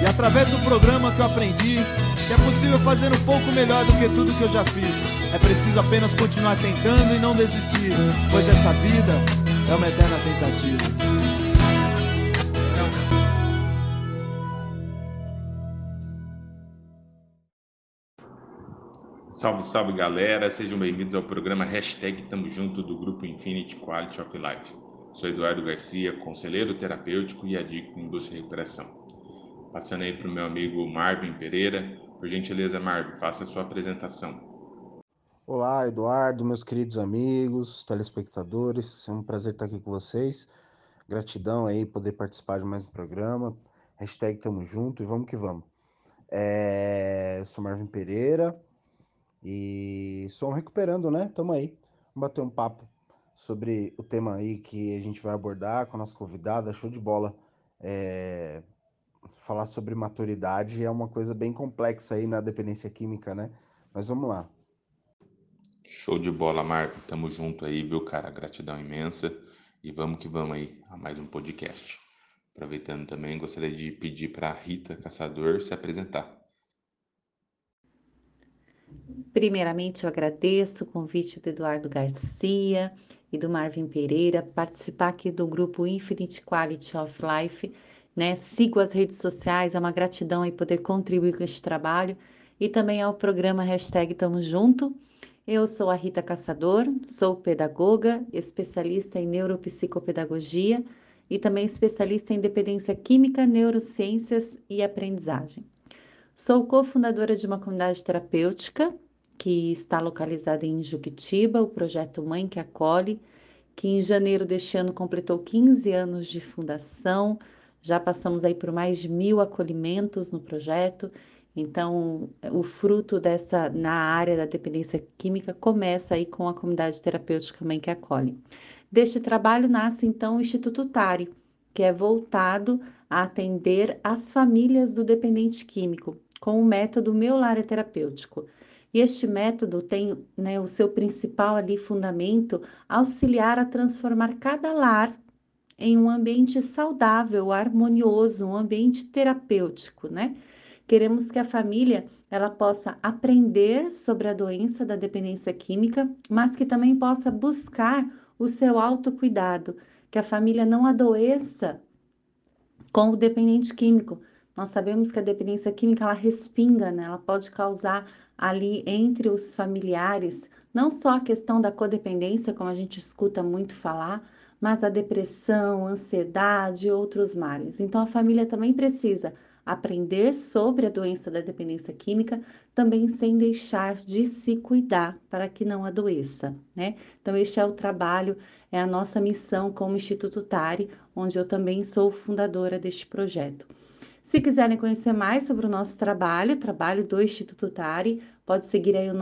E através do programa que eu aprendi que é possível fazer um pouco melhor do que tudo que eu já fiz. É preciso apenas continuar tentando e não desistir, pois essa vida é uma eterna tentativa. Salve, salve galera, sejam bem-vindos ao programa Hashtag Tamo Junto do Grupo Infinity Quality of Life. Sou Eduardo Garcia, conselheiro terapêutico e adicto em busca e recuperação. Passando aí para o meu amigo Marvin Pereira. Por gentileza, Marvin, faça a sua apresentação. Olá, Eduardo, meus queridos amigos, telespectadores. É um prazer estar aqui com vocês. Gratidão aí poder participar de mais um programa. Hashtag tamo junto e vamos que vamos. É... Eu sou Marvin Pereira e sou um recuperando, né? Tamo aí. Vamos bater um papo sobre o tema aí que a gente vai abordar com a nossa convidada, show de bola. É falar sobre maturidade é uma coisa bem complexa aí na dependência química, né? Mas vamos lá. Show de bola, Marco. Tamo junto aí, viu, cara? Gratidão imensa. E vamos que vamos aí a mais um podcast. Aproveitando também, gostaria de pedir para Rita Caçador se apresentar. Primeiramente, eu agradeço o convite do Eduardo Garcia e do Marvin Pereira participar aqui do grupo Infinite Quality of Life né? Sigo as redes sociais, é uma gratidão aí poder contribuir com este trabalho e também ao programa Hashtag Tamo Junto. Eu sou a Rita Caçador, sou pedagoga, especialista em neuropsicopedagogia e também especialista em dependência química, neurociências e aprendizagem. Sou cofundadora de uma comunidade terapêutica que está localizada em Juquitiba, o projeto Mãe que Acolhe, que em janeiro deste ano completou 15 anos de fundação, já passamos aí por mais de mil acolhimentos no projeto. Então, o fruto dessa na área da dependência química começa aí com a comunidade terapêutica Mãe que acolhe. Deste trabalho nasce então o Instituto TARI, que é voltado a atender as famílias do dependente químico com o método Meu Lar é Terapêutico. E este método tem né, o seu principal ali fundamento auxiliar a transformar cada lar em um ambiente saudável, harmonioso, um ambiente terapêutico, né? Queremos que a família ela possa aprender sobre a doença da dependência química, mas que também possa buscar o seu autocuidado, que a família não adoeça com o dependente químico. Nós sabemos que a dependência química ela respinga, né? Ela pode causar ali entre os familiares não só a questão da codependência, como a gente escuta muito falar, mas a depressão, ansiedade e outros males. Então, a família também precisa aprender sobre a doença da dependência química, também sem deixar de se cuidar para que não adoeça, né? Então, este é o trabalho, é a nossa missão como Instituto TARI, onde eu também sou fundadora deste projeto. Se quiserem conhecer mais sobre o nosso trabalho, trabalho do Instituto TARI, pode seguir aí o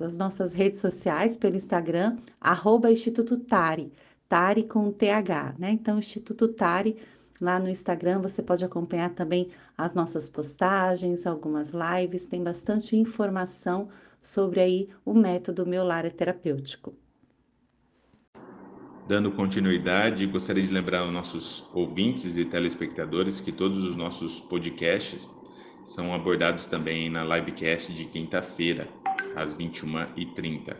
as nossas redes sociais pelo Instagram, arroba Instituto TARI. Tari com TH, né? Então, Instituto Tari, lá no Instagram, você pode acompanhar também as nossas postagens, algumas lives, tem bastante informação sobre aí o método Meu Lar é Terapêutico. Dando continuidade, gostaria de lembrar aos nossos ouvintes e telespectadores que todos os nossos podcasts são abordados também na livecast de quinta-feira, às 21h30.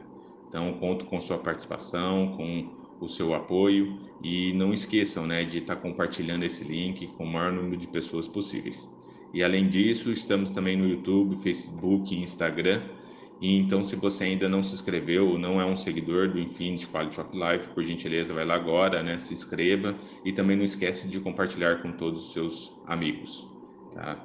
Então, conto com sua participação, com o seu apoio e não esqueçam né, de estar compartilhando esse link com o maior número de pessoas possíveis. E além disso, estamos também no YouTube, Facebook e Instagram. E então, se você ainda não se inscreveu ou não é um seguidor do Infinity Quality of Life, por gentileza, vai lá agora, né? Se inscreva e também não esquece de compartilhar com todos os seus amigos, tá?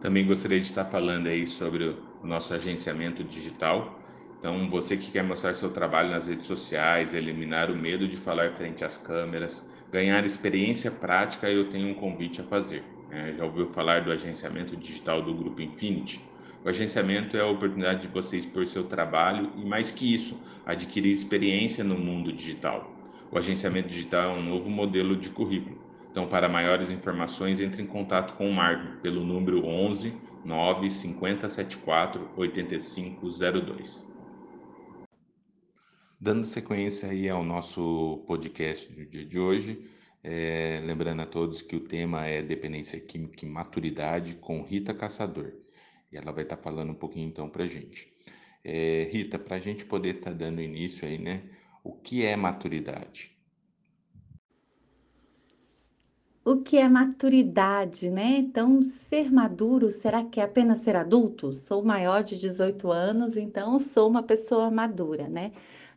Também gostaria de estar falando aí sobre o nosso agenciamento digital. Então, você que quer mostrar seu trabalho nas redes sociais, eliminar o medo de falar frente às câmeras, ganhar experiência prática, eu tenho um convite a fazer. É, já ouviu falar do agenciamento digital do Grupo Infinity? O agenciamento é a oportunidade de você expor seu trabalho e, mais que isso, adquirir experiência no mundo digital. O agenciamento digital é um novo modelo de currículo. Então, para maiores informações, entre em contato com o Marvin pelo número 11 9 5074 8502. Dando sequência aí ao nosso podcast do dia de hoje, é, lembrando a todos que o tema é dependência química e maturidade com Rita Caçador. E ela vai estar tá falando um pouquinho então para gente. É, Rita, para a gente poder estar tá dando início aí, né? O que é maturidade? O que é maturidade, né? Então, ser maduro, será que é apenas ser adulto? Sou maior de 18 anos, então sou uma pessoa madura, né?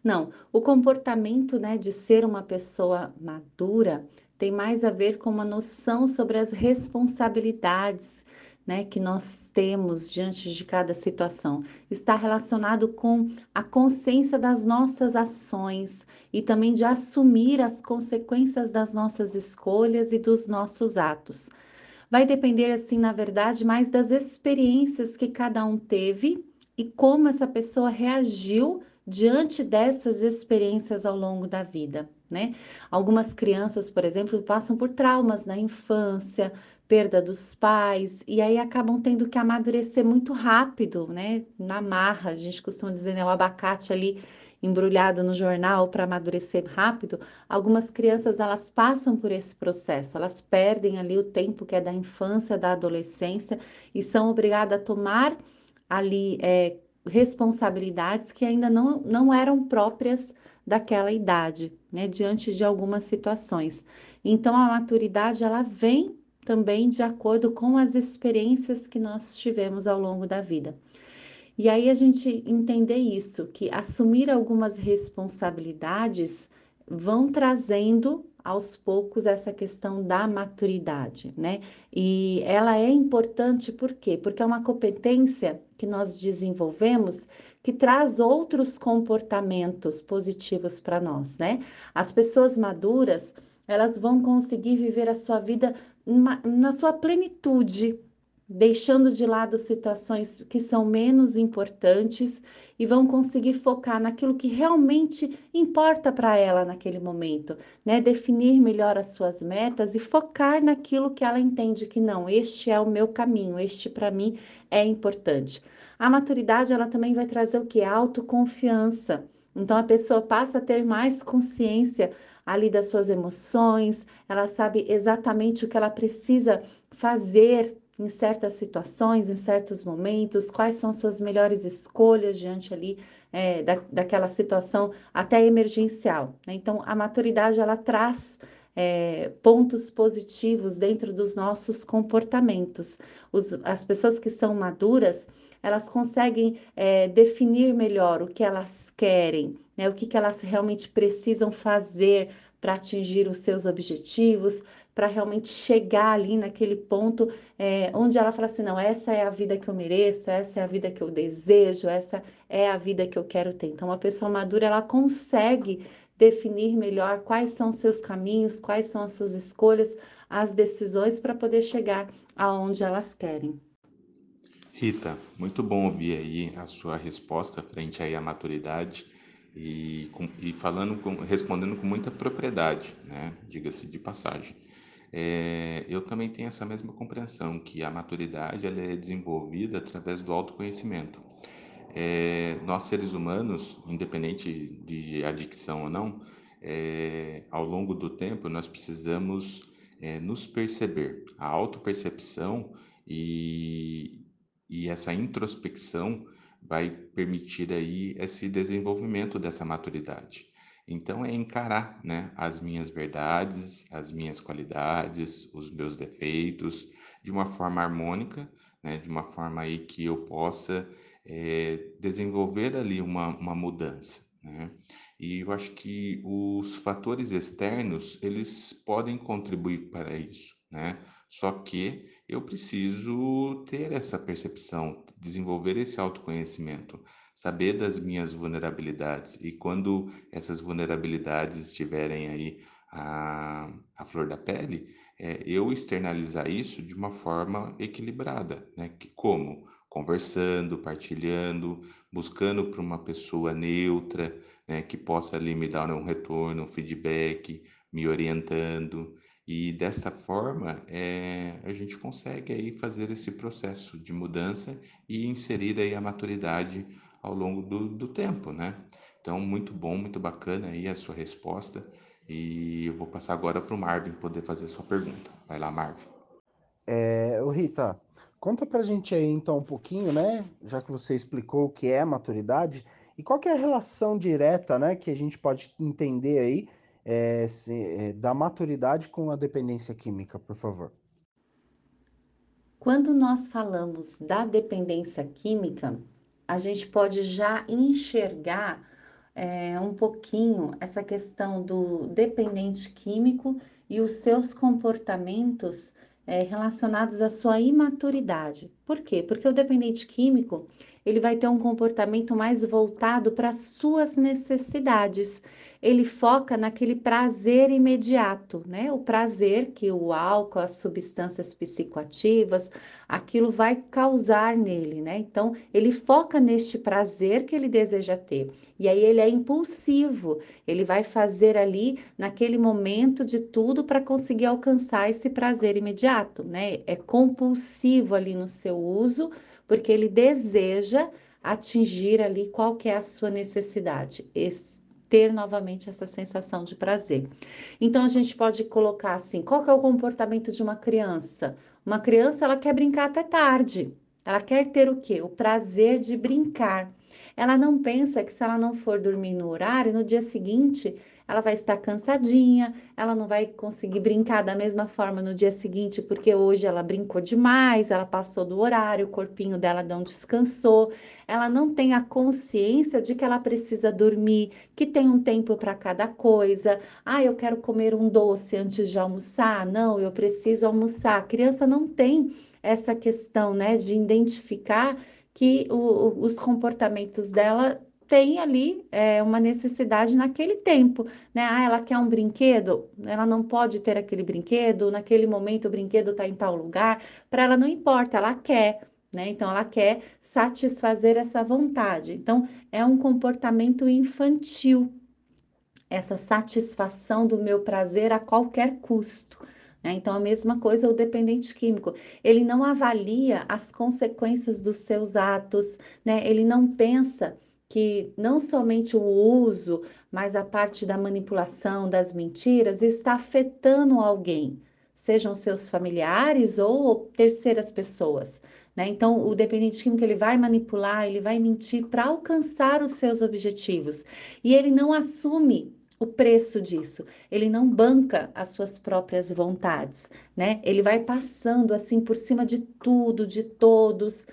Não, o comportamento, né, de ser uma pessoa madura tem mais a ver com uma noção sobre as responsabilidades, né, que nós temos diante de cada situação. Está relacionado com a consciência das nossas ações e também de assumir as consequências das nossas escolhas e dos nossos atos. Vai depender, assim, na verdade, mais das experiências que cada um teve e como essa pessoa reagiu diante dessas experiências ao longo da vida, né? Algumas crianças, por exemplo, passam por traumas na infância, perda dos pais, e aí acabam tendo que amadurecer muito rápido, né? Na marra, a gente costuma dizer, né? O abacate ali embrulhado no jornal para amadurecer rápido. Algumas crianças elas passam por esse processo, elas perdem ali o tempo que é da infância, da adolescência e são obrigadas a tomar ali é, responsabilidades que ainda não, não eram próprias daquela idade, né, diante de algumas situações. Então a maturidade ela vem também de acordo com as experiências que nós tivemos ao longo da vida. E aí a gente entender isso, que assumir algumas responsabilidades vão trazendo aos poucos essa questão da maturidade, né? E ela é importante por quê? Porque é uma competência que nós desenvolvemos que traz outros comportamentos positivos para nós, né? As pessoas maduras, elas vão conseguir viver a sua vida na sua plenitude, deixando de lado situações que são menos importantes e vão conseguir focar naquilo que realmente importa para ela naquele momento, né? Definir melhor as suas metas e focar naquilo que ela entende que não, este é o meu caminho, este para mim é importante. A maturidade ela também vai trazer o que autoconfiança. Então a pessoa passa a ter mais consciência ali das suas emoções, ela sabe exatamente o que ela precisa fazer em certas situações, em certos momentos, quais são suas melhores escolhas diante ali é, da, daquela situação até emergencial. Né? Então, a maturidade ela traz é, pontos positivos dentro dos nossos comportamentos. Os, as pessoas que são maduras, elas conseguem é, definir melhor o que elas querem, né? o que, que elas realmente precisam fazer para atingir os seus objetivos, para realmente chegar ali naquele ponto é, onde ela fala assim: não, essa é a vida que eu mereço, essa é a vida que eu desejo, essa é a vida que eu quero ter. Então, uma pessoa madura ela consegue definir melhor quais são os seus caminhos, quais são as suas escolhas, as decisões para poder chegar aonde elas querem. Rita, muito bom ouvir aí a sua resposta frente aí à maturidade e, com, e falando, com, respondendo com muita propriedade, né? Diga-se de passagem. É, eu também tenho essa mesma compreensão que a maturidade ela é desenvolvida através do autoconhecimento. É, nós seres humanos, independente de adicção ou não, é, ao longo do tempo nós precisamos nos perceber. A autopercepção e, e essa introspecção vai permitir aí esse desenvolvimento dessa maturidade. Então é encarar, né, as minhas verdades, as minhas qualidades, os meus defeitos de uma forma harmônica, né, de uma forma aí que eu possa é, desenvolver ali uma, uma mudança, né? E eu acho que os fatores externos, eles podem contribuir para isso, né? Só que eu preciso ter essa percepção, desenvolver esse autoconhecimento, saber das minhas vulnerabilidades e quando essas vulnerabilidades estiverem aí a, a flor da pele, é eu externalizar isso de uma forma equilibrada, né? Que, como? Conversando, partilhando, buscando para uma pessoa neutra, né, que possa ali me dar um retorno, um feedback, me orientando. E desta forma, é, a gente consegue aí fazer esse processo de mudança e inserir aí a maturidade ao longo do, do tempo, né? Então, muito bom, muito bacana aí a sua resposta. E eu vou passar agora para o Marvin poder fazer a sua pergunta. Vai lá, Marvin. É, ô Rita, conta pra gente aí então um pouquinho, né? Já que você explicou o que é maturidade, e qual que é a relação direta, né, que a gente pode entender aí é, se, é, da maturidade com a dependência química, por favor? Quando nós falamos da dependência química, a gente pode já enxergar é, um pouquinho essa questão do dependente químico e os seus comportamentos é, relacionados à sua imaturidade. Por quê? Porque o dependente químico ele vai ter um comportamento mais voltado para suas necessidades. Ele foca naquele prazer imediato, né? O prazer que o álcool, as substâncias psicoativas, aquilo vai causar nele, né? Então, ele foca neste prazer que ele deseja ter. E aí ele é impulsivo, ele vai fazer ali naquele momento de tudo para conseguir alcançar esse prazer imediato, né? É compulsivo ali no seu uso porque ele deseja atingir ali qual que é a sua necessidade, esse, ter novamente essa sensação de prazer. Então a gente pode colocar assim, qual que é o comportamento de uma criança? Uma criança ela quer brincar até tarde. Ela quer ter o quê? O prazer de brincar. Ela não pensa que se ela não for dormir no horário, no dia seguinte ela vai estar cansadinha, ela não vai conseguir brincar da mesma forma no dia seguinte, porque hoje ela brincou demais, ela passou do horário, o corpinho dela não descansou, ela não tem a consciência de que ela precisa dormir, que tem um tempo para cada coisa. Ah, eu quero comer um doce antes de almoçar. Não, eu preciso almoçar. A criança não tem essa questão, né, de identificar que o, os comportamentos dela tem ali é, uma necessidade naquele tempo, né? Ah, ela quer um brinquedo, ela não pode ter aquele brinquedo, naquele momento o brinquedo está em tal lugar, para ela não importa, ela quer, né? Então ela quer satisfazer essa vontade. Então é um comportamento infantil, essa satisfação do meu prazer a qualquer custo. Né? Então, a mesma coisa o dependente químico. Ele não avalia as consequências dos seus atos, né? ele não pensa que não somente o uso, mas a parte da manipulação, das mentiras, está afetando alguém, sejam seus familiares ou terceiras pessoas. Né? Então, o dependente químico ele vai manipular, ele vai mentir para alcançar os seus objetivos e ele não assume o preço disso. Ele não banca as suas próprias vontades, né? Ele vai passando assim por cima de tudo, de todos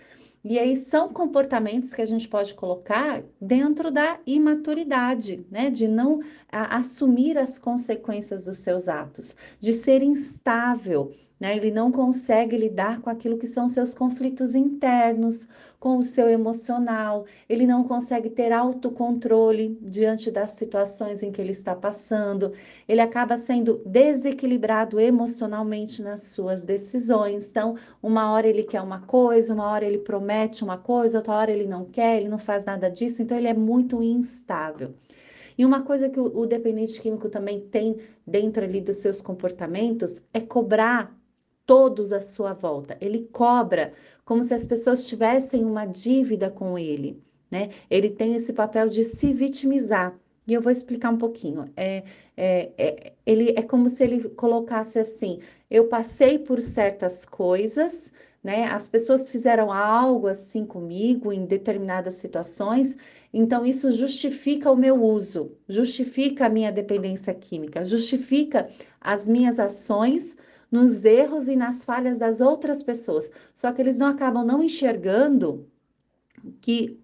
e aí são comportamentos que a gente pode colocar dentro da imaturidade, né? De não a, assumir as consequências dos seus atos, de ser instável, né? Ele não consegue lidar com aquilo que são seus conflitos internos, com o seu emocional, ele não consegue ter autocontrole diante das situações em que ele está passando, ele acaba sendo desequilibrado emocionalmente nas suas decisões. Então, uma hora ele quer uma coisa, uma hora ele promete uma coisa, outra hora ele não quer, ele não faz nada disso, então ele é muito instável. E uma coisa que o, o dependente químico também tem dentro ali dos seus comportamentos é cobrar todos à sua volta. Ele cobra como se as pessoas tivessem uma dívida com ele, né? Ele tem esse papel de se vitimizar. E eu vou explicar um pouquinho. É, é, é, ele, é como se ele colocasse assim: eu passei por certas coisas, né? As pessoas fizeram algo assim comigo em determinadas situações, então isso justifica o meu uso, justifica a minha dependência química, justifica as minhas ações nos erros e nas falhas das outras pessoas. Só que eles não acabam não enxergando que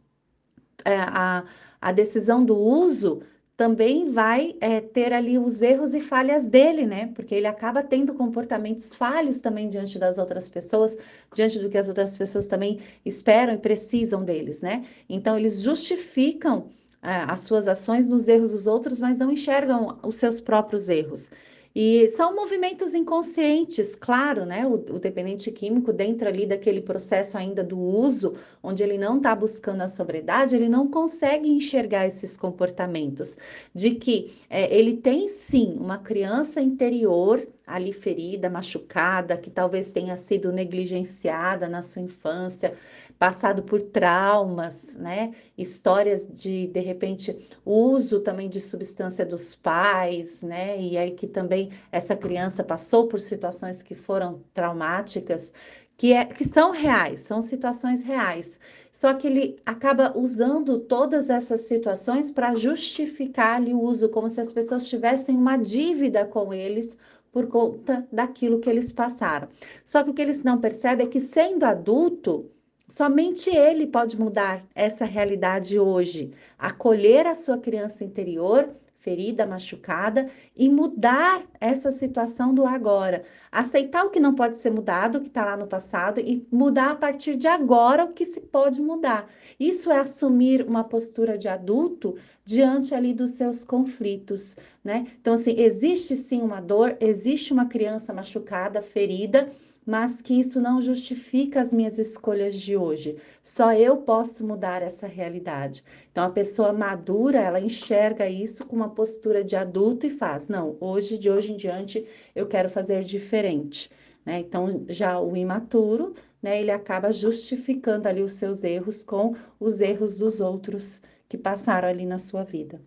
é, a, a decisão do uso também vai é, ter ali os erros e falhas dele, né? Porque ele acaba tendo comportamentos falhos também diante das outras pessoas, diante do que as outras pessoas também esperam e precisam deles, né? Então, eles justificam é, as suas ações nos erros dos outros, mas não enxergam os seus próprios erros. E são movimentos inconscientes, claro, né? O, o, dependente químico, dentro ali daquele processo ainda do uso, onde ele não está buscando a sobriedade, ele não consegue enxergar esses comportamentos. De que é, ele tem sim uma criança interior ali ferida, machucada, que talvez tenha sido negligenciada na sua infância, passado por traumas, né? Histórias de, de repente, uso também de substância dos pais, né? E aí que também essa criança passou por situações que foram traumáticas, que, é, que são reais, são situações reais. Só que ele acaba usando todas essas situações para justificar ali o uso, como se as pessoas tivessem uma dívida com eles por conta daquilo que eles passaram. Só que o que eles não percebem é que, sendo adulto, Somente ele pode mudar essa realidade hoje, acolher a sua criança interior, ferida, machucada, e mudar essa situação do agora. Aceitar o que não pode ser mudado, o que está lá no passado, e mudar a partir de agora o que se pode mudar. Isso é assumir uma postura de adulto diante ali dos seus conflitos, né? Então, assim, existe sim uma dor, existe uma criança machucada, ferida mas que isso não justifica as minhas escolhas de hoje. Só eu posso mudar essa realidade. Então, a pessoa madura, ela enxerga isso com uma postura de adulto e faz: não, hoje, de hoje em diante, eu quero fazer diferente. Né? Então, já o imaturo, né, ele acaba justificando ali os seus erros com os erros dos outros que passaram ali na sua vida.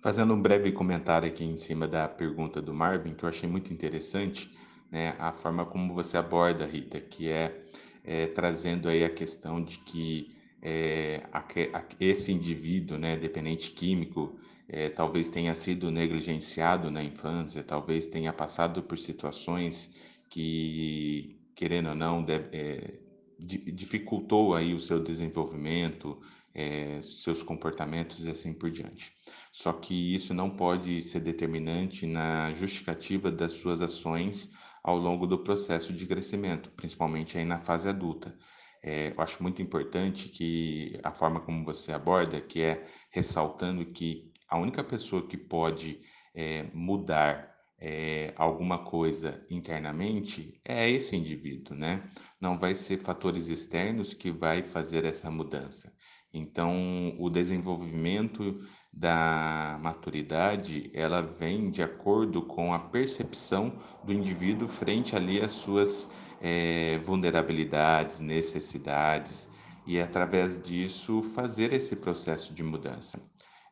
Fazendo um breve comentário aqui em cima da pergunta do Marvin, que eu achei muito interessante, né, a forma como você aborda, Rita, que é, é trazendo aí a questão de que é, a, a, esse indivíduo, né, dependente químico, é, talvez tenha sido negligenciado na infância, talvez tenha passado por situações que, querendo ou não, de, é, dificultou aí o seu desenvolvimento, é, seus comportamentos e assim por diante. Só que isso não pode ser determinante na justificativa das suas ações ao longo do processo de crescimento, principalmente aí na fase adulta. É, eu acho muito importante que a forma como você aborda, que é ressaltando que a única pessoa que pode é, mudar é, alguma coisa internamente é esse indivíduo, né? Não vai ser fatores externos que vai fazer essa mudança. Então, o desenvolvimento da maturidade, ela vem de acordo com a percepção do indivíduo frente ali às suas é, vulnerabilidades, necessidades, e através disso fazer esse processo de mudança.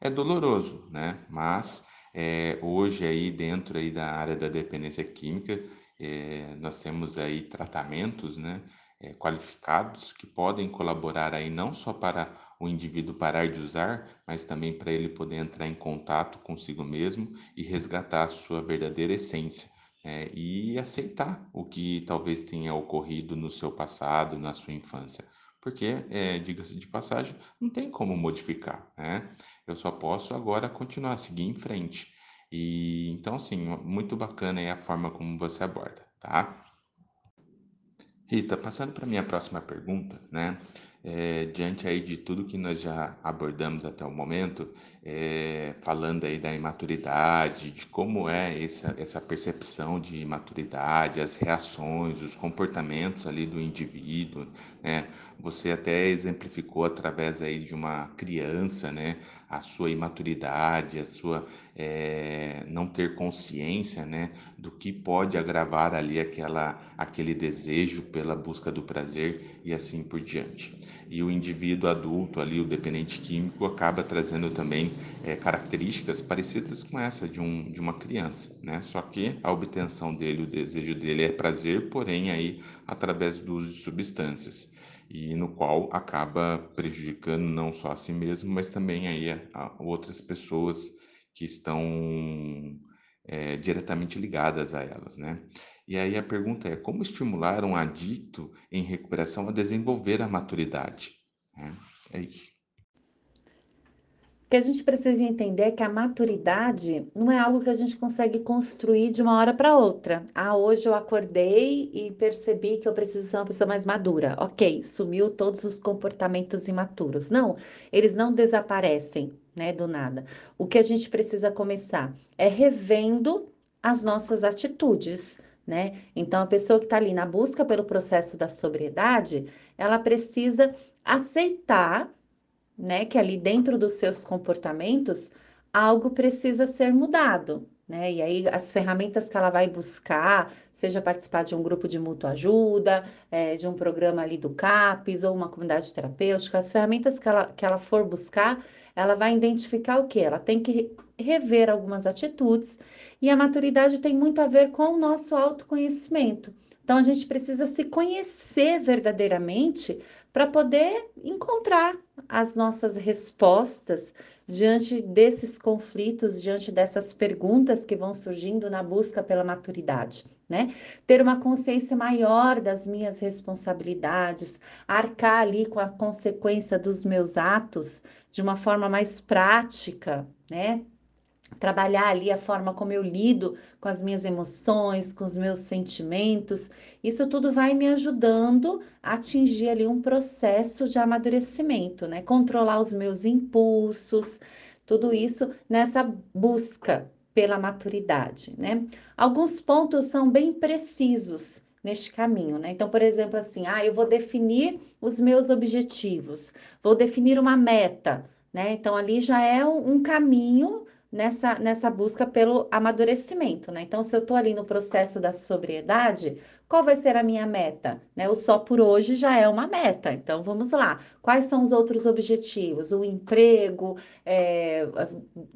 É doloroso, né? Mas é, hoje aí dentro aí da área da dependência química, é, nós temos aí tratamentos, né? qualificados que podem colaborar aí não só para o indivíduo parar de usar, mas também para ele poder entrar em contato consigo mesmo e resgatar a sua verdadeira essência. É, e aceitar o que talvez tenha ocorrido no seu passado, na sua infância. Porque, é, diga-se de passagem, não tem como modificar, né? Eu só posso agora continuar seguir em frente. E então, assim, muito bacana é a forma como você aborda, tá? Rita, passando para minha próxima pergunta, né? É, diante aí de tudo que nós já abordamos até o momento, é, falando aí da imaturidade, de como é essa, essa percepção de imaturidade, as reações, os comportamentos ali do indivíduo, né? Você até exemplificou através aí de uma criança, né? A sua imaturidade, a sua é, não ter consciência, né? Do que pode agravar ali aquela, aquele desejo pela busca do prazer e assim por diante. E o indivíduo adulto ali, o dependente químico, acaba trazendo também é, características parecidas com essa de, um, de uma criança, né? Só que a obtenção dele, o desejo dele é prazer, porém aí através do uso de substâncias e no qual acaba prejudicando não só a si mesmo, mas também aí a, a outras pessoas que estão é, diretamente ligadas a elas, né? E aí a pergunta é como estimular um adicto em recuperação a desenvolver a maturidade? É, é isso. O que a gente precisa entender é que a maturidade não é algo que a gente consegue construir de uma hora para outra. Ah, hoje eu acordei e percebi que eu preciso ser uma pessoa mais madura. Ok, sumiu todos os comportamentos imaturos. Não, eles não desaparecem, né, do nada. O que a gente precisa começar é revendo as nossas atitudes, né? Então, a pessoa que está ali na busca pelo processo da sobriedade, ela precisa aceitar, né, que ali dentro dos seus comportamentos algo precisa ser mudado, né? E aí as ferramentas que ela vai buscar, seja participar de um grupo de mútua ajuda, é, de um programa ali do CAPES ou uma comunidade terapêutica, as ferramentas que ela, que ela for buscar, ela vai identificar o que? Ela tem que rever algumas atitudes e a maturidade tem muito a ver com o nosso autoconhecimento. Então a gente precisa se conhecer verdadeiramente para poder encontrar as nossas respostas diante desses conflitos, diante dessas perguntas que vão surgindo na busca pela maturidade, né? Ter uma consciência maior das minhas responsabilidades, arcar ali com a consequência dos meus atos de uma forma mais prática, né? trabalhar ali a forma como eu lido com as minhas emoções, com os meus sentimentos. Isso tudo vai me ajudando a atingir ali um processo de amadurecimento, né? Controlar os meus impulsos, tudo isso nessa busca pela maturidade, né? Alguns pontos são bem precisos neste caminho, né? Então, por exemplo, assim, ah, eu vou definir os meus objetivos, vou definir uma meta, né? Então, ali já é um, um caminho nessa, nessa busca pelo amadurecimento, né? Então, se eu estou ali no processo da sobriedade, qual vai ser a minha meta? Né? O só por hoje já é uma meta. Então, vamos lá. Quais são os outros objetivos? O emprego, é,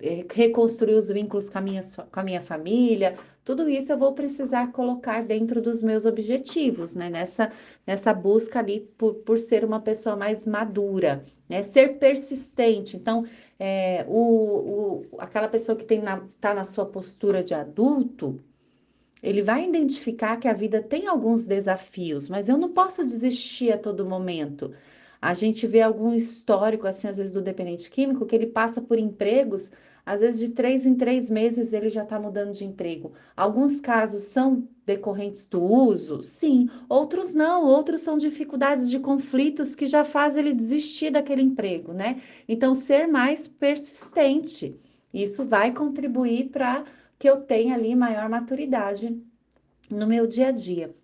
é, reconstruir os vínculos com a, minha, com a minha família. Tudo isso eu vou precisar colocar dentro dos meus objetivos, né? Nessa, nessa busca ali por, por ser uma pessoa mais madura, né? Ser persistente. Então, é, o, o, aquela pessoa que está na, tá na sua postura de adulto, ele vai identificar que a vida tem alguns desafios, mas eu não posso desistir a todo momento. A gente vê algum histórico, assim, às vezes, do dependente químico, que ele passa por empregos, às vezes, de três em três meses ele já está mudando de emprego. Alguns casos são decorrentes do uso, sim, outros não, outros são dificuldades de conflitos que já faz ele desistir daquele emprego, né? Então, ser mais persistente, isso vai contribuir para que eu tenha ali maior maturidade no meu dia a dia.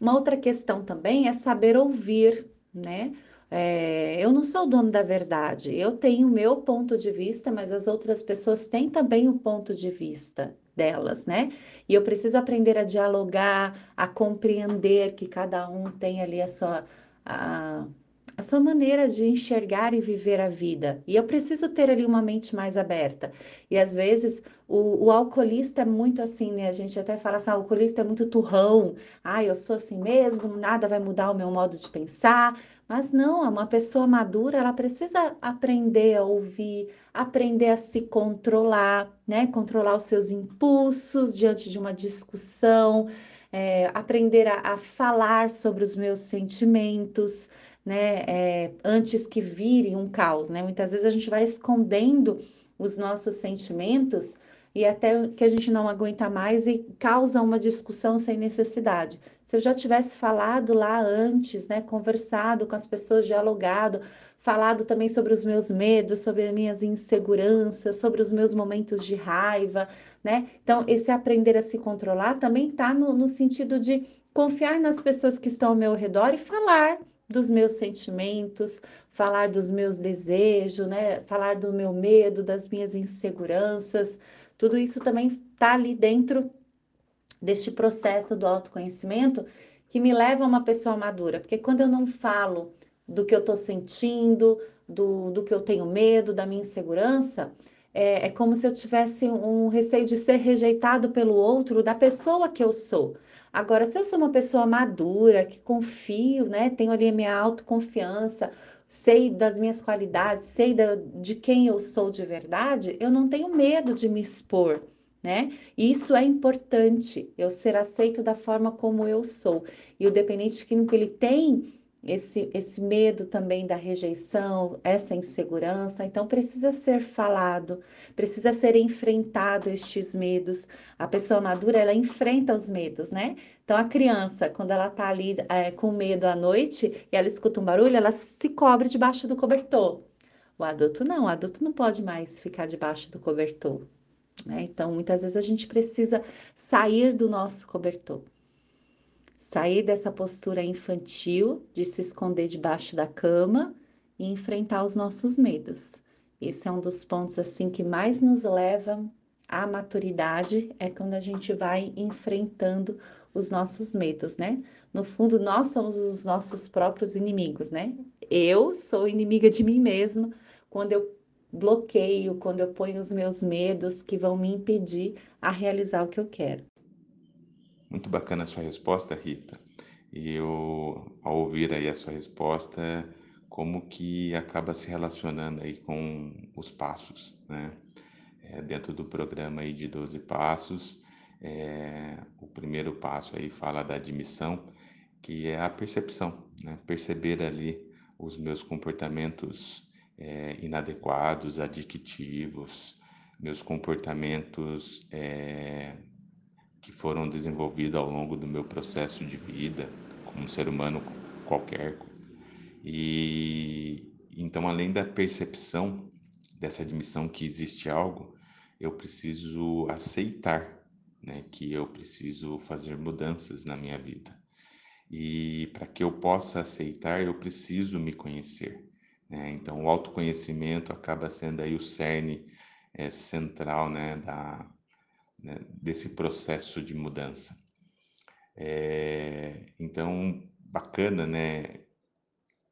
Uma outra questão também é saber ouvir, né? É, eu não sou o dono da verdade, eu tenho o meu ponto de vista, mas as outras pessoas têm também o ponto de vista delas, né? E eu preciso aprender a dialogar, a compreender que cada um tem ali a sua. A, a sua maneira de enxergar e viver a vida. E eu preciso ter ali uma mente mais aberta. E às vezes o, o alcoolista é muito assim, né? A gente até fala assim, ah, o alcoolista é muito turrão. Ah, eu sou assim mesmo, nada vai mudar o meu modo de pensar. Mas não, uma pessoa madura, ela precisa aprender a ouvir, aprender a se controlar, né? Controlar os seus impulsos diante de uma discussão, é, aprender a, a falar sobre os meus sentimentos né, é, antes que vire um caos, né? Muitas vezes a gente vai escondendo os nossos sentimentos e até que a gente não aguenta mais e causa uma discussão sem necessidade. Se eu já tivesse falado lá antes, né, conversado com as pessoas, dialogado, falado também sobre os meus medos, sobre as minhas inseguranças, sobre os meus momentos de raiva, né? Então, esse aprender a se controlar também está no, no sentido de confiar nas pessoas que estão ao meu redor e falar dos meus sentimentos, falar dos meus desejos, né? Falar do meu medo, das minhas inseguranças. Tudo isso também está ali dentro deste processo do autoconhecimento que me leva a uma pessoa madura. Porque quando eu não falo do que eu estou sentindo, do, do que eu tenho medo, da minha insegurança, é, é como se eu tivesse um receio de ser rejeitado pelo outro, da pessoa que eu sou. Agora, se eu sou uma pessoa madura, que confio, né, tenho ali a minha autoconfiança, sei das minhas qualidades, sei da, de quem eu sou de verdade, eu não tenho medo de me expor, né? Isso é importante, eu ser aceito da forma como eu sou. E o dependente químico, ele tem esse, esse medo também da rejeição, essa insegurança. Então, precisa ser falado, precisa ser enfrentado estes medos. A pessoa madura, ela enfrenta os medos, né? Então, a criança, quando ela tá ali é, com medo à noite e ela escuta um barulho, ela se cobre debaixo do cobertor. O adulto não, o adulto não pode mais ficar debaixo do cobertor. Né? Então, muitas vezes a gente precisa sair do nosso cobertor, sair dessa postura infantil de se esconder debaixo da cama e enfrentar os nossos medos. Esse é um dos pontos assim que mais nos leva à maturidade, é quando a gente vai enfrentando os nossos medos, né? No fundo, nós somos os nossos próprios inimigos, né? Eu sou inimiga de mim mesmo quando eu bloqueio, quando eu ponho os meus medos que vão me impedir a realizar o que eu quero. Muito bacana a sua resposta, Rita. E eu, ao ouvir aí a sua resposta, como que acaba se relacionando aí com os passos, né? É, dentro do programa aí de 12 passos, é, o primeiro passo aí fala da admissão, que é a percepção, né? Perceber ali os meus comportamentos é, inadequados, adictivos, meus comportamentos é, que foram desenvolvidos ao longo do meu processo de vida, como ser humano qualquer. E então, além da percepção dessa admissão que existe algo, eu preciso aceitar né, que eu preciso fazer mudanças na minha vida. E para que eu possa aceitar, eu preciso me conhecer. Né? Então, o autoconhecimento acaba sendo aí o cerne é, central né, da, né, desse processo de mudança. É, então, bacana, né,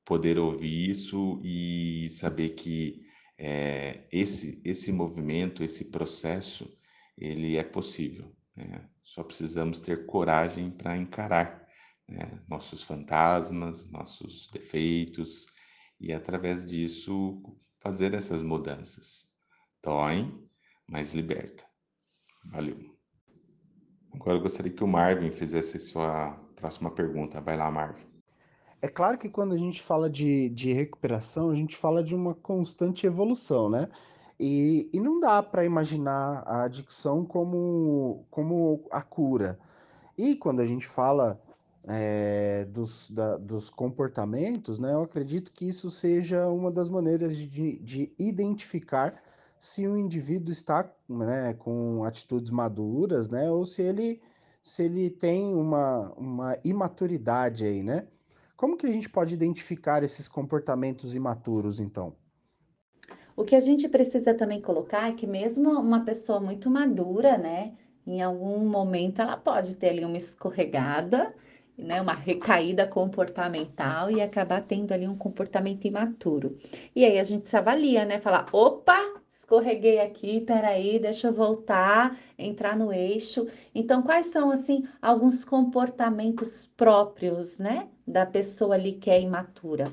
poder ouvir isso e saber que é, esse esse movimento, esse processo, ele é possível. Né? Só precisamos ter coragem para encarar né, nossos fantasmas, nossos defeitos, e através disso fazer essas mudanças. Doem, mas liberta. Valeu. Agora eu gostaria que o Marvin fizesse sua próxima pergunta. Vai lá, Marvin. É claro que quando a gente fala de, de recuperação, a gente fala de uma constante evolução, né? E, e não dá para imaginar a adicção como, como a cura. E quando a gente fala é, dos, da, dos comportamentos, né, eu acredito que isso seja uma das maneiras de, de identificar se o indivíduo está né, com atitudes maduras, né, ou se ele, se ele tem uma, uma imaturidade aí, né? Como que a gente pode identificar esses comportamentos imaturos, então? O que a gente precisa também colocar é que mesmo uma pessoa muito madura, né, em algum momento ela pode ter ali uma escorregada, né, uma recaída comportamental e acabar tendo ali um comportamento imaturo. E aí a gente se avalia, né? Falar, opa, escorreguei aqui, peraí, deixa eu voltar, entrar no eixo. Então, quais são, assim, alguns comportamentos próprios, né, da pessoa ali que é imatura?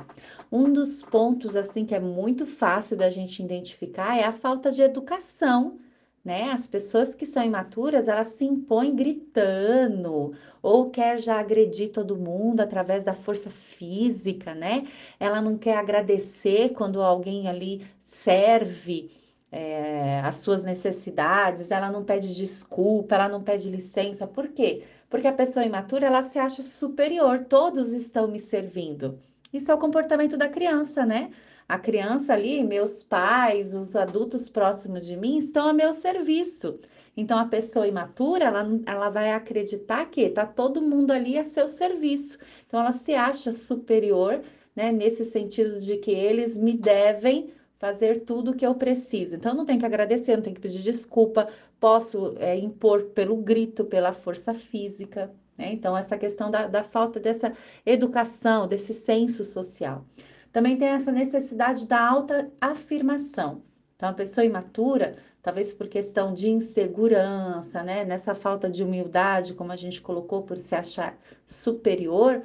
Um dos pontos, assim, que é muito fácil da gente identificar é a falta de educação né? As pessoas que são imaturas, elas se impõem gritando ou quer já agredir todo mundo através da força física, né? Ela não quer agradecer quando alguém ali serve é, as suas necessidades, ela não pede desculpa, ela não pede licença. Por quê? Porque a pessoa imatura, ela se acha superior, todos estão me servindo. Isso é o comportamento da criança, né? A criança ali, meus pais, os adultos próximos de mim estão a meu serviço. Então, a pessoa imatura, ela, ela vai acreditar que tá todo mundo ali a seu serviço. Então, ela se acha superior, né? Nesse sentido de que eles me devem fazer tudo o que eu preciso. Então, não tenho que agradecer, não tenho que pedir desculpa, posso é, impor pelo grito, pela força física. Né? Então, essa questão da, da falta dessa educação, desse senso social. Também tem essa necessidade da alta afirmação. Então, a pessoa imatura, talvez por questão de insegurança, né? Nessa falta de humildade, como a gente colocou, por se achar superior,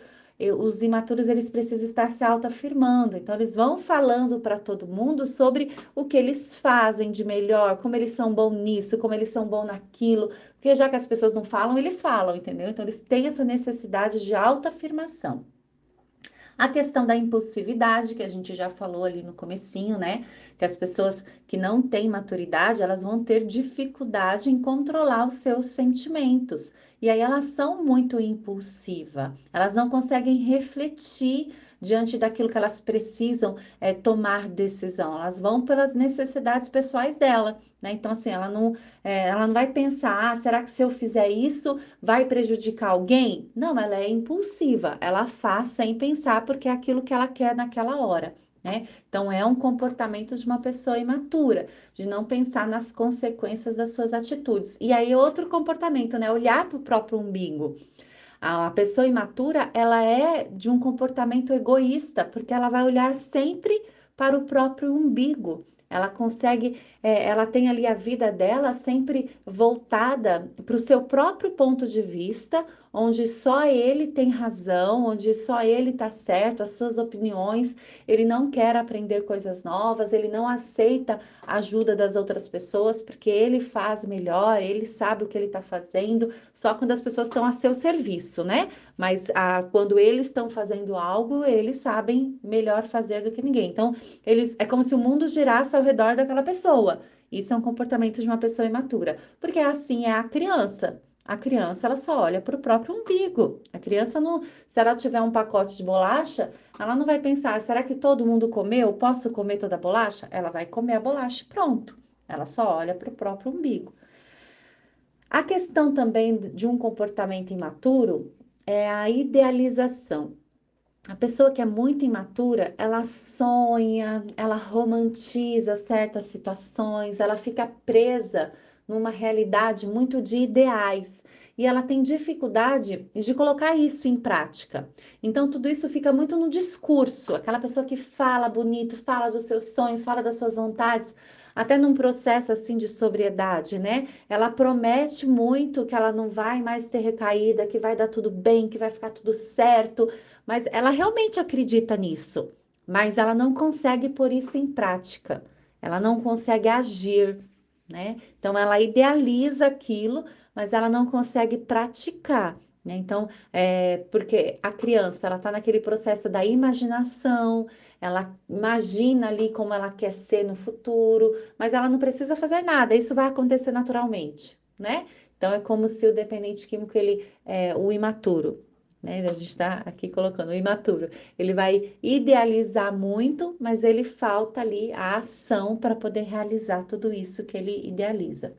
os imaturos eles precisam estar se autoafirmando. Então eles vão falando para todo mundo sobre o que eles fazem de melhor, como eles são bons nisso, como eles são bons naquilo. Porque já que as pessoas não falam, eles falam, entendeu? Então eles têm essa necessidade de autoafirmação. A questão da impulsividade, que a gente já falou ali no comecinho, né? Que as pessoas que não têm maturidade, elas vão ter dificuldade em controlar os seus sentimentos. E aí elas são muito impulsivas, elas não conseguem refletir diante daquilo que elas precisam é, tomar decisão. Elas vão pelas necessidades pessoais dela, né? Então, assim, ela não, é, ela não vai pensar, ah, será que se eu fizer isso vai prejudicar alguém? Não, ela é impulsiva, ela faz sem pensar porque é aquilo que ela quer naquela hora. Né? Então, é um comportamento de uma pessoa imatura, de não pensar nas consequências das suas atitudes. E aí, outro comportamento, né? Olhar para o próprio umbigo. A pessoa imatura, ela é de um comportamento egoísta, porque ela vai olhar sempre para o próprio umbigo. Ela consegue, é, ela tem ali a vida dela sempre voltada para o seu próprio ponto de vista, onde só ele tem razão, onde só ele está certo, as suas opiniões, ele não quer aprender coisas novas, ele não aceita a ajuda das outras pessoas, porque ele faz melhor, ele sabe o que ele está fazendo, só quando as pessoas estão a seu serviço, né? Mas ah, quando eles estão fazendo algo, eles sabem melhor fazer do que ninguém. Então, eles é como se o mundo girasse ao redor daquela pessoa. Isso é um comportamento de uma pessoa imatura, porque assim é a criança. A criança ela só olha para o próprio umbigo. A criança não, se ela tiver um pacote de bolacha, ela não vai pensar, será que todo mundo comeu? Posso comer toda a bolacha? Ela vai comer a bolacha, pronto. Ela só olha para o próprio umbigo. A questão também de um comportamento imaturo é a idealização. A pessoa que é muito imatura, ela sonha, ela romantiza certas situações, ela fica presa numa realidade muito de ideais e ela tem dificuldade de colocar isso em prática. Então, tudo isso fica muito no discurso, aquela pessoa que fala bonito, fala dos seus sonhos, fala das suas vontades, até num processo assim de sobriedade, né? Ela promete muito que ela não vai mais ter recaída, que vai dar tudo bem, que vai ficar tudo certo, mas ela realmente acredita nisso, mas ela não consegue pôr isso em prática. Ela não consegue agir, né? Então ela idealiza aquilo, mas ela não consegue praticar. Né? Então, é, porque a criança ela está naquele processo da imaginação, ela imagina ali como ela quer ser no futuro, mas ela não precisa fazer nada, isso vai acontecer naturalmente, né? Então é como se o dependente químico, ele, é, o imaturo, né? A gente está aqui colocando o imaturo. Ele vai idealizar muito, mas ele falta ali a ação para poder realizar tudo isso que ele idealiza.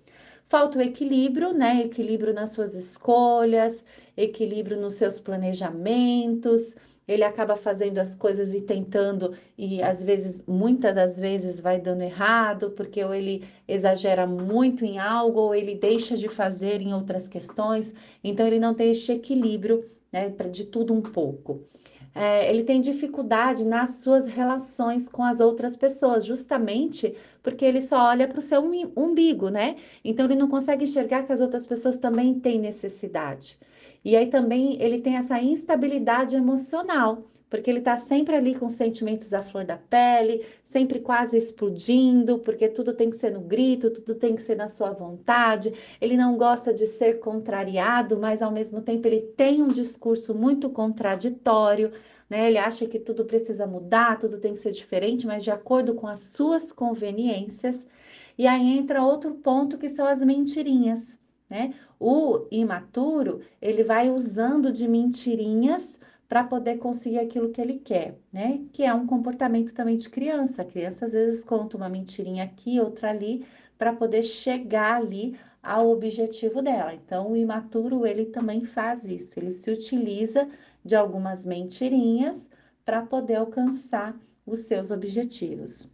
Falta o equilíbrio, né? Equilíbrio nas suas escolhas, equilíbrio nos seus planejamentos. Ele acaba fazendo as coisas e tentando, e às vezes, muitas das vezes, vai dando errado, porque ou ele exagera muito em algo, ou ele deixa de fazer em outras questões. Então, ele não tem esse equilíbrio né, de tudo um pouco. É, ele tem dificuldade nas suas relações com as outras pessoas, justamente porque ele só olha para o seu umbigo, né? Então ele não consegue enxergar que as outras pessoas também têm necessidade. E aí também ele tem essa instabilidade emocional porque ele está sempre ali com sentimentos à flor da pele, sempre quase explodindo, porque tudo tem que ser no grito, tudo tem que ser na sua vontade. Ele não gosta de ser contrariado, mas ao mesmo tempo ele tem um discurso muito contraditório. Né? Ele acha que tudo precisa mudar, tudo tem que ser diferente, mas de acordo com as suas conveniências. E aí entra outro ponto que são as mentirinhas. Né? O imaturo ele vai usando de mentirinhas para poder conseguir aquilo que ele quer, né? Que é um comportamento também de criança. A criança às vezes conta uma mentirinha aqui, outra ali, para poder chegar ali ao objetivo dela. Então, o imaturo ele também faz isso. Ele se utiliza de algumas mentirinhas para poder alcançar os seus objetivos.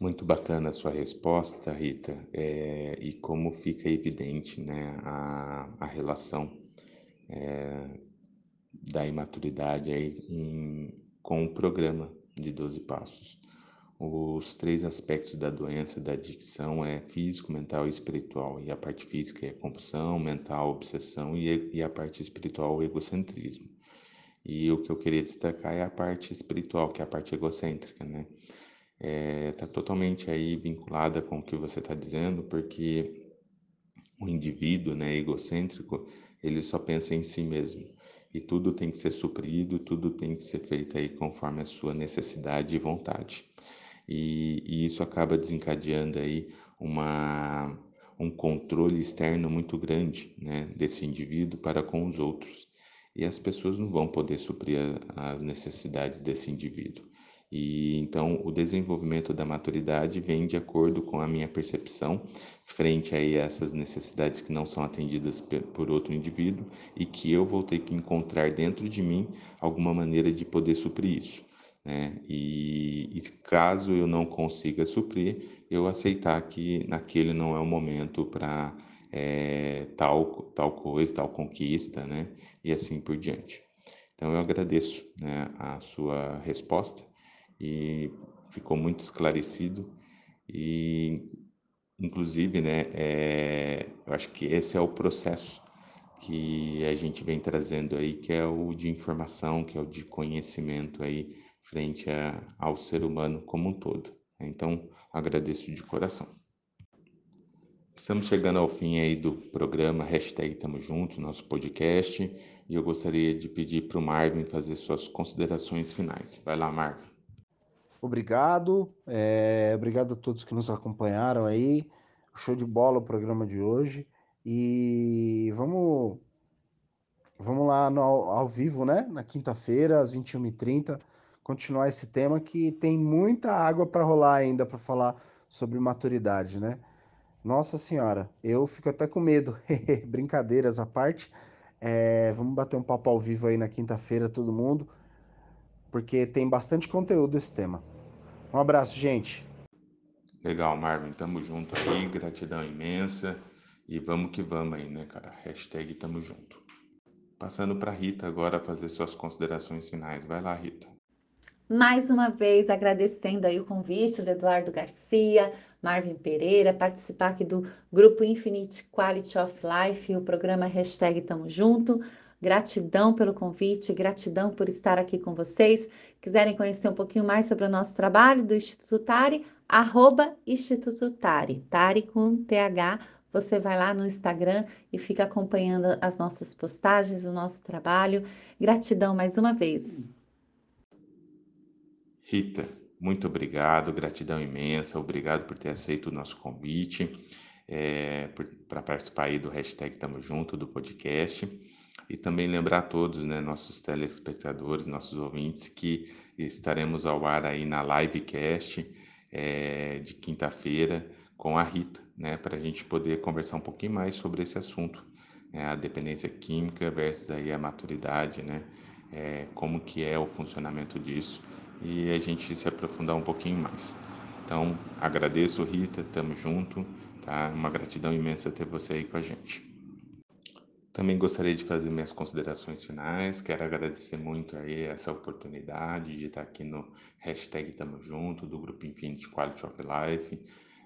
Muito bacana a sua resposta, Rita, é, e como fica evidente né, a, a relação é, da imaturidade aí em, com o programa de 12 passos. Os três aspectos da doença da adicção é físico, mental e espiritual. E a parte física é compulsão, mental, obsessão e, e a parte espiritual, egocentrismo. E o que eu queria destacar é a parte espiritual, que é a parte egocêntrica, né? Está é, tá totalmente aí vinculada com o que você está dizendo, porque o indivíduo, né, egocêntrico, ele só pensa em si mesmo e tudo tem que ser suprido, tudo tem que ser feito aí conforme a sua necessidade e vontade. E, e isso acaba desencadeando aí uma, um controle externo muito grande né, desse indivíduo para com os outros. e as pessoas não vão poder suprir as necessidades desse indivíduo. E então o desenvolvimento da maturidade vem de acordo com a minha percepção frente a essas necessidades que não são atendidas por outro indivíduo e que eu vou ter que encontrar dentro de mim alguma maneira de poder suprir isso. Né? E, e caso eu não consiga suprir, eu aceitar que naquele não é o momento para é, tal, tal coisa, tal conquista, né? E assim por diante. Então eu agradeço né, a sua resposta e ficou muito esclarecido e inclusive né é, eu acho que esse é o processo que a gente vem trazendo aí que é o de informação que é o de conhecimento aí frente a, ao ser humano como um todo então agradeço de coração Estamos chegando ao fim aí do programa Hashtag Tamo Junto, nosso podcast, e eu gostaria de pedir para o Marvin fazer suas considerações finais. Vai lá, Marvin. Obrigado, é, obrigado a todos que nos acompanharam aí. Show de bola o programa de hoje. E vamos, vamos lá no, ao vivo, né? Na quinta-feira, às 21h30, continuar esse tema que tem muita água para rolar ainda para falar sobre maturidade, né? Nossa senhora, eu fico até com medo. Brincadeiras à parte. É, vamos bater um papo ao vivo aí na quinta-feira, todo mundo, porque tem bastante conteúdo esse tema. Um abraço, gente. Legal, Marvin. Tamo junto aí. Gratidão imensa. E vamos que vamos aí, né, cara? Hashtag tamo junto. Passando para Rita agora fazer suas considerações finais. Vai lá, Rita. Mais uma vez agradecendo aí o convite do Eduardo Garcia, Marvin Pereira, participar aqui do grupo Infinite Quality of Life, o programa Hashtag Tamo Junto. Gratidão pelo convite, gratidão por estar aqui com vocês. Quiserem conhecer um pouquinho mais sobre o nosso trabalho do Instituto Tari, arroba Instituto Tari, Tari com TH. Você vai lá no Instagram e fica acompanhando as nossas postagens, o nosso trabalho. Gratidão mais uma vez. Rita, muito obrigado, gratidão imensa, obrigado por ter aceito o nosso convite, é, para participar aí do hashtag Tamo Junto, do podcast. E também lembrar a todos, né, nossos telespectadores, nossos ouvintes, que estaremos ao ar aí na livecast é, de quinta-feira com a Rita, né, para a gente poder conversar um pouquinho mais sobre esse assunto, né, a dependência química versus aí a maturidade, né, é, como que é o funcionamento disso e a gente se aprofundar um pouquinho mais. Então, agradeço, Rita, tamo junto, tá? Uma gratidão imensa ter você aí com a gente. Também gostaria de fazer minhas considerações finais. Quero agradecer muito aí essa oportunidade de estar aqui no hashtag Tamo Junto, do Grupo Infinity Quality of Life.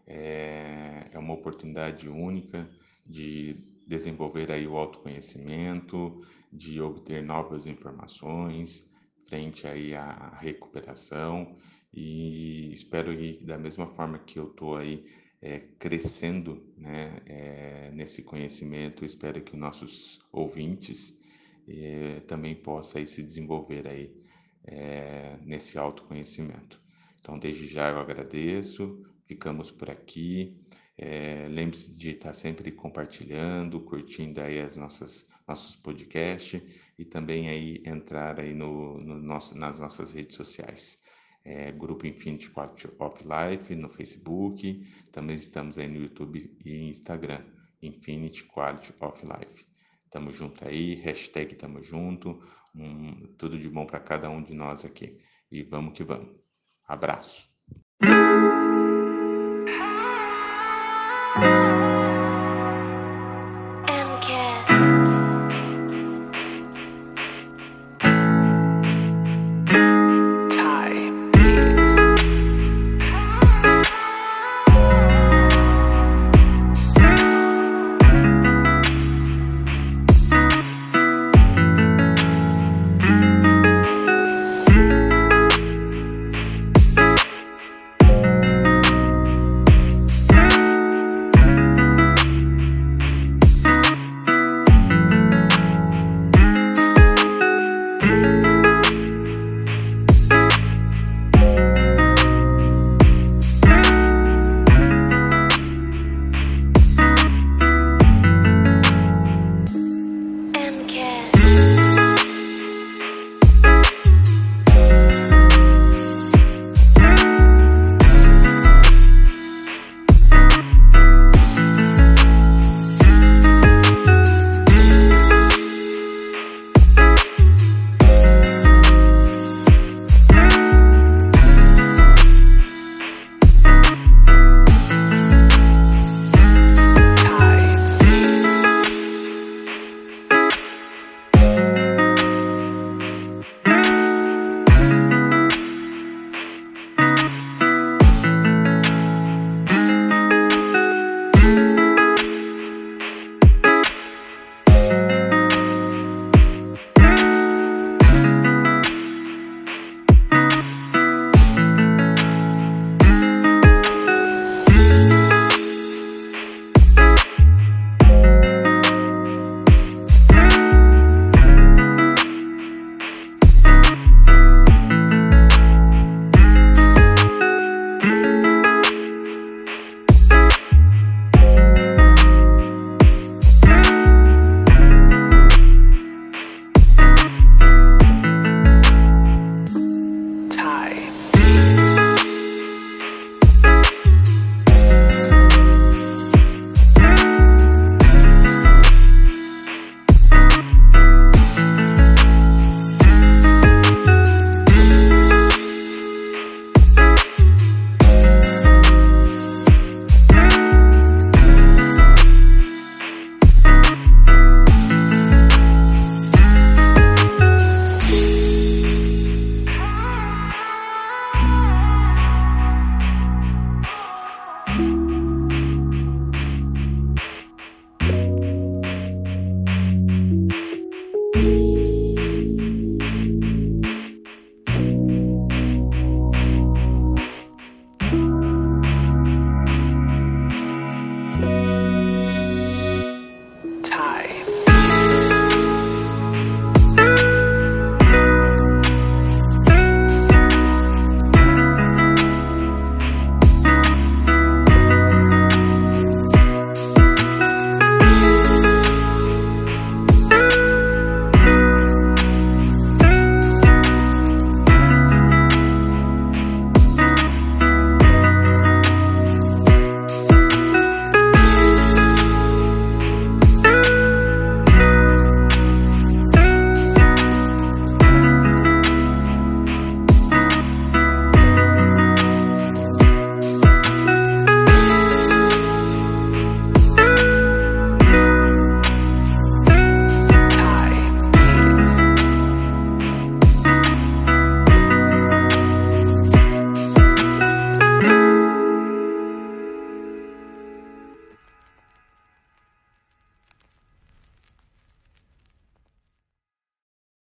É, é uma oportunidade única de desenvolver aí o autoconhecimento, de obter novas informações, frente aí à recuperação e espero que da mesma forma que eu estou aí é, crescendo né, é, nesse conhecimento, espero que nossos ouvintes é, também possam se desenvolver aí nesse autoconhecimento. Então, desde já eu agradeço, ficamos por aqui. Lembre-se de estar sempre compartilhando, curtindo aí as nossas nossos podcasts e também aí entrar aí no, no nosso, nas nossas redes sociais é, grupo Infinity Quality of Life no Facebook, também estamos aí no YouTube e Instagram, Infinity Quality of Life. Tamo junto aí, hashtag tamo junto, um, tudo de bom para cada um de nós aqui. E vamos que vamos. Abraço.